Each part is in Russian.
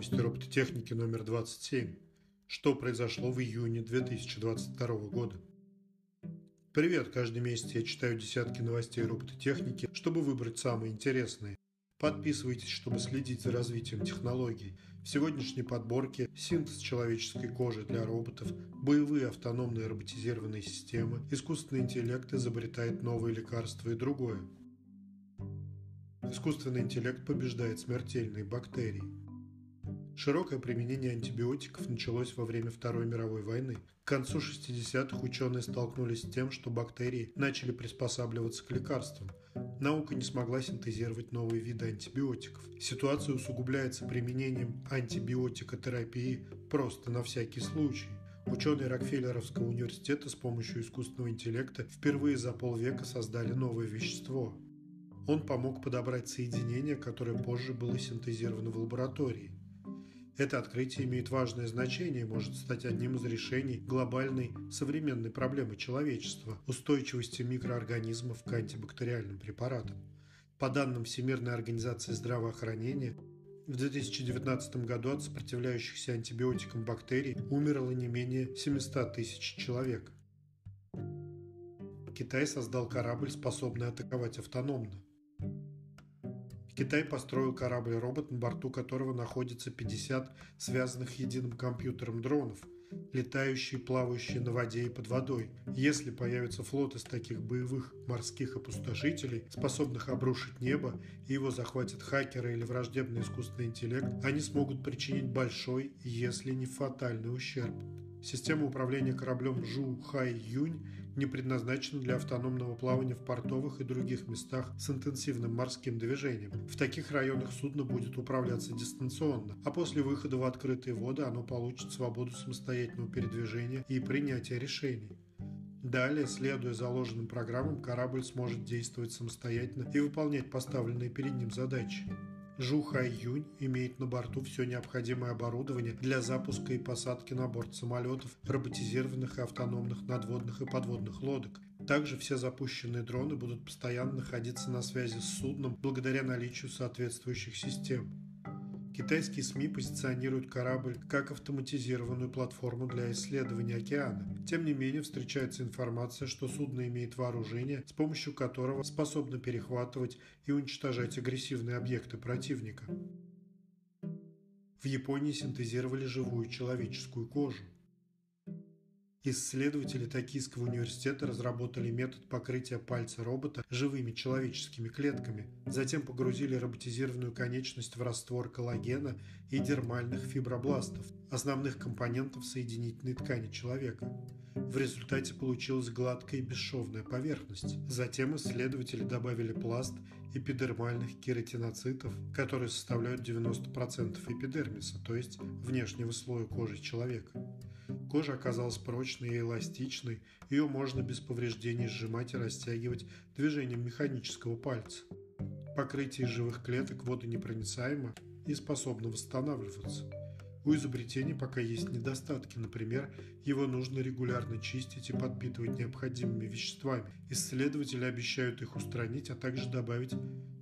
Новости робототехники номер 27. Что произошло в июне 2022 года? Привет! Каждый месяц я читаю десятки новостей робототехники, чтобы выбрать самые интересные. Подписывайтесь, чтобы следить за развитием технологий. В сегодняшней подборке синтез человеческой кожи для роботов, боевые автономные роботизированные системы, искусственный интеллект изобретает новые лекарства и другое. Искусственный интеллект побеждает смертельные бактерии. Широкое применение антибиотиков началось во время Второй мировой войны. К концу 60-х ученые столкнулись с тем, что бактерии начали приспосабливаться к лекарствам. Наука не смогла синтезировать новые виды антибиотиков. Ситуация усугубляется применением антибиотикотерапии просто на всякий случай. Ученые Рокфеллеровского университета с помощью искусственного интеллекта впервые за полвека создали новое вещество он помог подобрать соединение, которое позже было синтезировано в лаборатории. Это открытие имеет важное значение и может стать одним из решений глобальной современной проблемы человечества – устойчивости микроорганизмов к антибактериальным препаратам. По данным Всемирной организации здравоохранения, в 2019 году от сопротивляющихся антибиотикам бактерий умерло не менее 700 тысяч человек. Китай создал корабль, способный атаковать автономно. Китай построил корабль-робот, на борту которого находится 50 связанных единым компьютером дронов, летающие, плавающие на воде и под водой. Если появится флот из таких боевых морских опустошителей, способных обрушить небо, и его захватят хакеры или враждебный искусственный интеллект, они смогут причинить большой, если не фатальный ущерб. Система управления кораблем Жу Хай Юнь не предназначена для автономного плавания в портовых и других местах с интенсивным морским движением. В таких районах судно будет управляться дистанционно, а после выхода в открытые воды оно получит свободу самостоятельного передвижения и принятия решений. Далее, следуя заложенным программам, корабль сможет действовать самостоятельно и выполнять поставленные перед ним задачи. Жу Хай Юнь имеет на борту все необходимое оборудование для запуска и посадки на борт самолетов, роботизированных и автономных надводных и подводных лодок. Также все запущенные дроны будут постоянно находиться на связи с судном благодаря наличию соответствующих систем. Китайские СМИ позиционируют корабль как автоматизированную платформу для исследования океана. Тем не менее, встречается информация, что судно имеет вооружение, с помощью которого способно перехватывать и уничтожать агрессивные объекты противника. В Японии синтезировали живую человеческую кожу. Исследователи Токийского университета разработали метод покрытия пальца робота живыми человеческими клетками, затем погрузили роботизированную конечность в раствор коллагена и дермальных фибробластов, основных компонентов соединительной ткани человека. В результате получилась гладкая и бесшовная поверхность. Затем исследователи добавили пласт эпидермальных кератиноцитов, которые составляют 90% эпидермиса, то есть внешнего слоя кожи человека. Кожа оказалась прочной и эластичной, ее можно без повреждений сжимать и растягивать движением механического пальца. Покрытие живых клеток водонепроницаемо и способно восстанавливаться. У изобретения пока есть недостатки, например, его нужно регулярно чистить и подпитывать необходимыми веществами. Исследователи обещают их устранить, а также добавить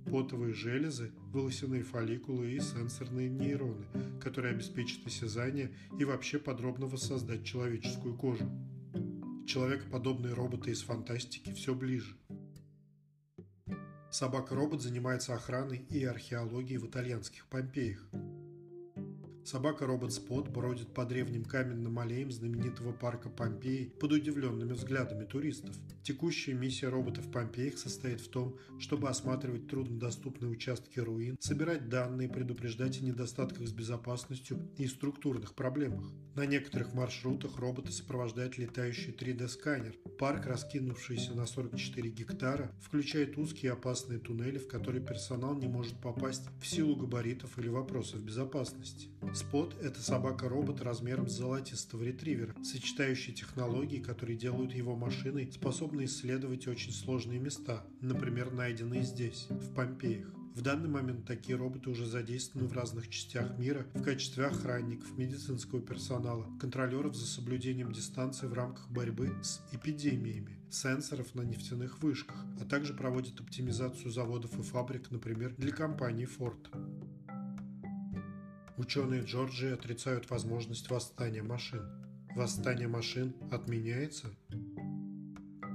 потовые железы, волосяные фолликулы и сенсорные нейроны, которые обеспечат осязание и вообще подробно воссоздать человеческую кожу. Человекоподобные роботы из фантастики все ближе. Собака-робот занимается охраной и археологией в итальянских Помпеях. Собака-робот Спот бродит по древним каменным аллеям знаменитого парка Помпеи под удивленными взглядами туристов. Текущая миссия робота в Помпеях состоит в том, чтобы осматривать труднодоступные участки руин, собирать данные, предупреждать о недостатках с безопасностью и структурных проблемах. На некоторых маршрутах роботы сопровождает летающий 3D-сканер. Парк, раскинувшийся на 44 гектара, включает узкие опасные туннели, в которые персонал не может попасть в силу габаритов или вопросов безопасности. Спот – это собака-робот размером с золотистого ретривера, сочетающий технологии, которые делают его машиной способной исследовать очень сложные места, например, найденные здесь, в Помпеях. В данный момент такие роботы уже задействованы в разных частях мира в качестве охранников, медицинского персонала, контролеров за соблюдением дистанции в рамках борьбы с эпидемиями, сенсоров на нефтяных вышках, а также проводят оптимизацию заводов и фабрик, например, для компании Ford. Ученые Джорджии отрицают возможность восстания машин. Восстание машин отменяется?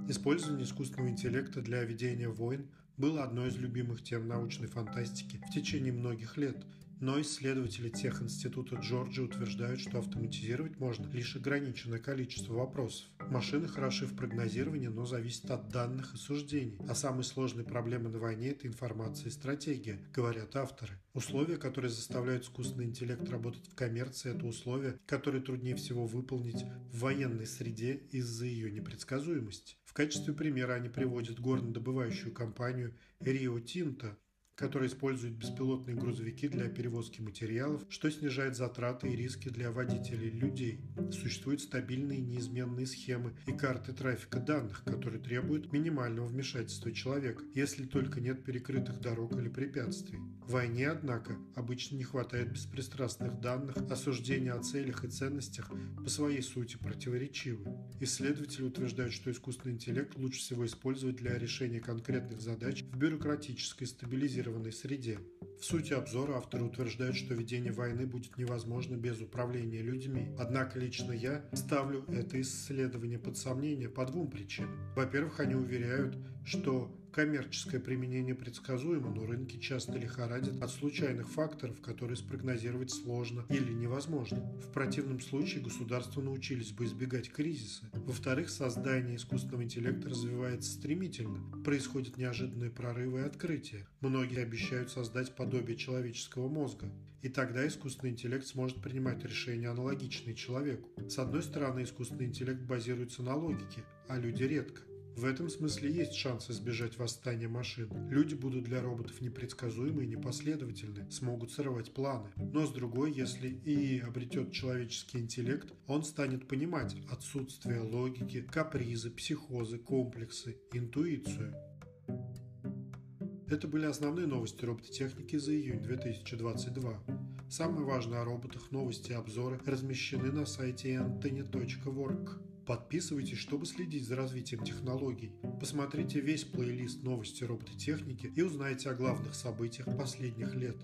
Использование искусственного интеллекта для ведения войн было одной из любимых тем научной фантастики в течение многих лет, но исследователи тех института Джорджии утверждают, что автоматизировать можно лишь ограниченное количество вопросов. Машины хороши в прогнозировании, но зависят от данных и суждений. А самые сложные проблемы на войне – это информация и стратегия, говорят авторы. Условия, которые заставляют искусственный интеллект работать в коммерции, это условия, которые труднее всего выполнить в военной среде из-за ее непредсказуемости. В качестве примера они приводят горнодобывающую компанию Rio Tinto, который использует беспилотные грузовики для перевозки материалов, что снижает затраты и риски для водителей людей. Существуют стабильные неизменные схемы и карты трафика данных, которые требуют минимального вмешательства человека, если только нет перекрытых дорог или препятствий. В войне, однако, обычно не хватает беспристрастных данных, осуждения о целях и ценностях по своей сути противоречивы. Исследователи утверждают, что искусственный интеллект лучше всего использовать для решения конкретных задач в бюрократической стабилизированной контролированной среде. В сути обзора авторы утверждают, что ведение войны будет невозможно без управления людьми. Однако лично я ставлю это исследование под сомнение по двум причинам. Во-первых, они уверяют, что Коммерческое применение предсказуемо, но рынки часто лихорадят от случайных факторов, которые спрогнозировать сложно или невозможно. В противном случае государства научились бы избегать кризиса. Во-вторых, создание искусственного интеллекта развивается стремительно. Происходят неожиданные прорывы и открытия. Многие обещают создать подобие человеческого мозга. И тогда искусственный интеллект сможет принимать решения, аналогичные человеку. С одной стороны, искусственный интеллект базируется на логике, а люди редко. В этом смысле есть шанс избежать восстания машин. Люди будут для роботов непредсказуемы и непоследовательны, смогут срывать планы. Но с другой, если ИИ обретет человеческий интеллект, он станет понимать отсутствие логики, капризы, психозы, комплексы, интуицию. Это были основные новости робототехники за июнь 2022. Самые важные о роботах, новости и обзоры размещены на сайте antony.work. Подписывайтесь, чтобы следить за развитием технологий. Посмотрите весь плейлист новости робототехники и узнайте о главных событиях последних лет.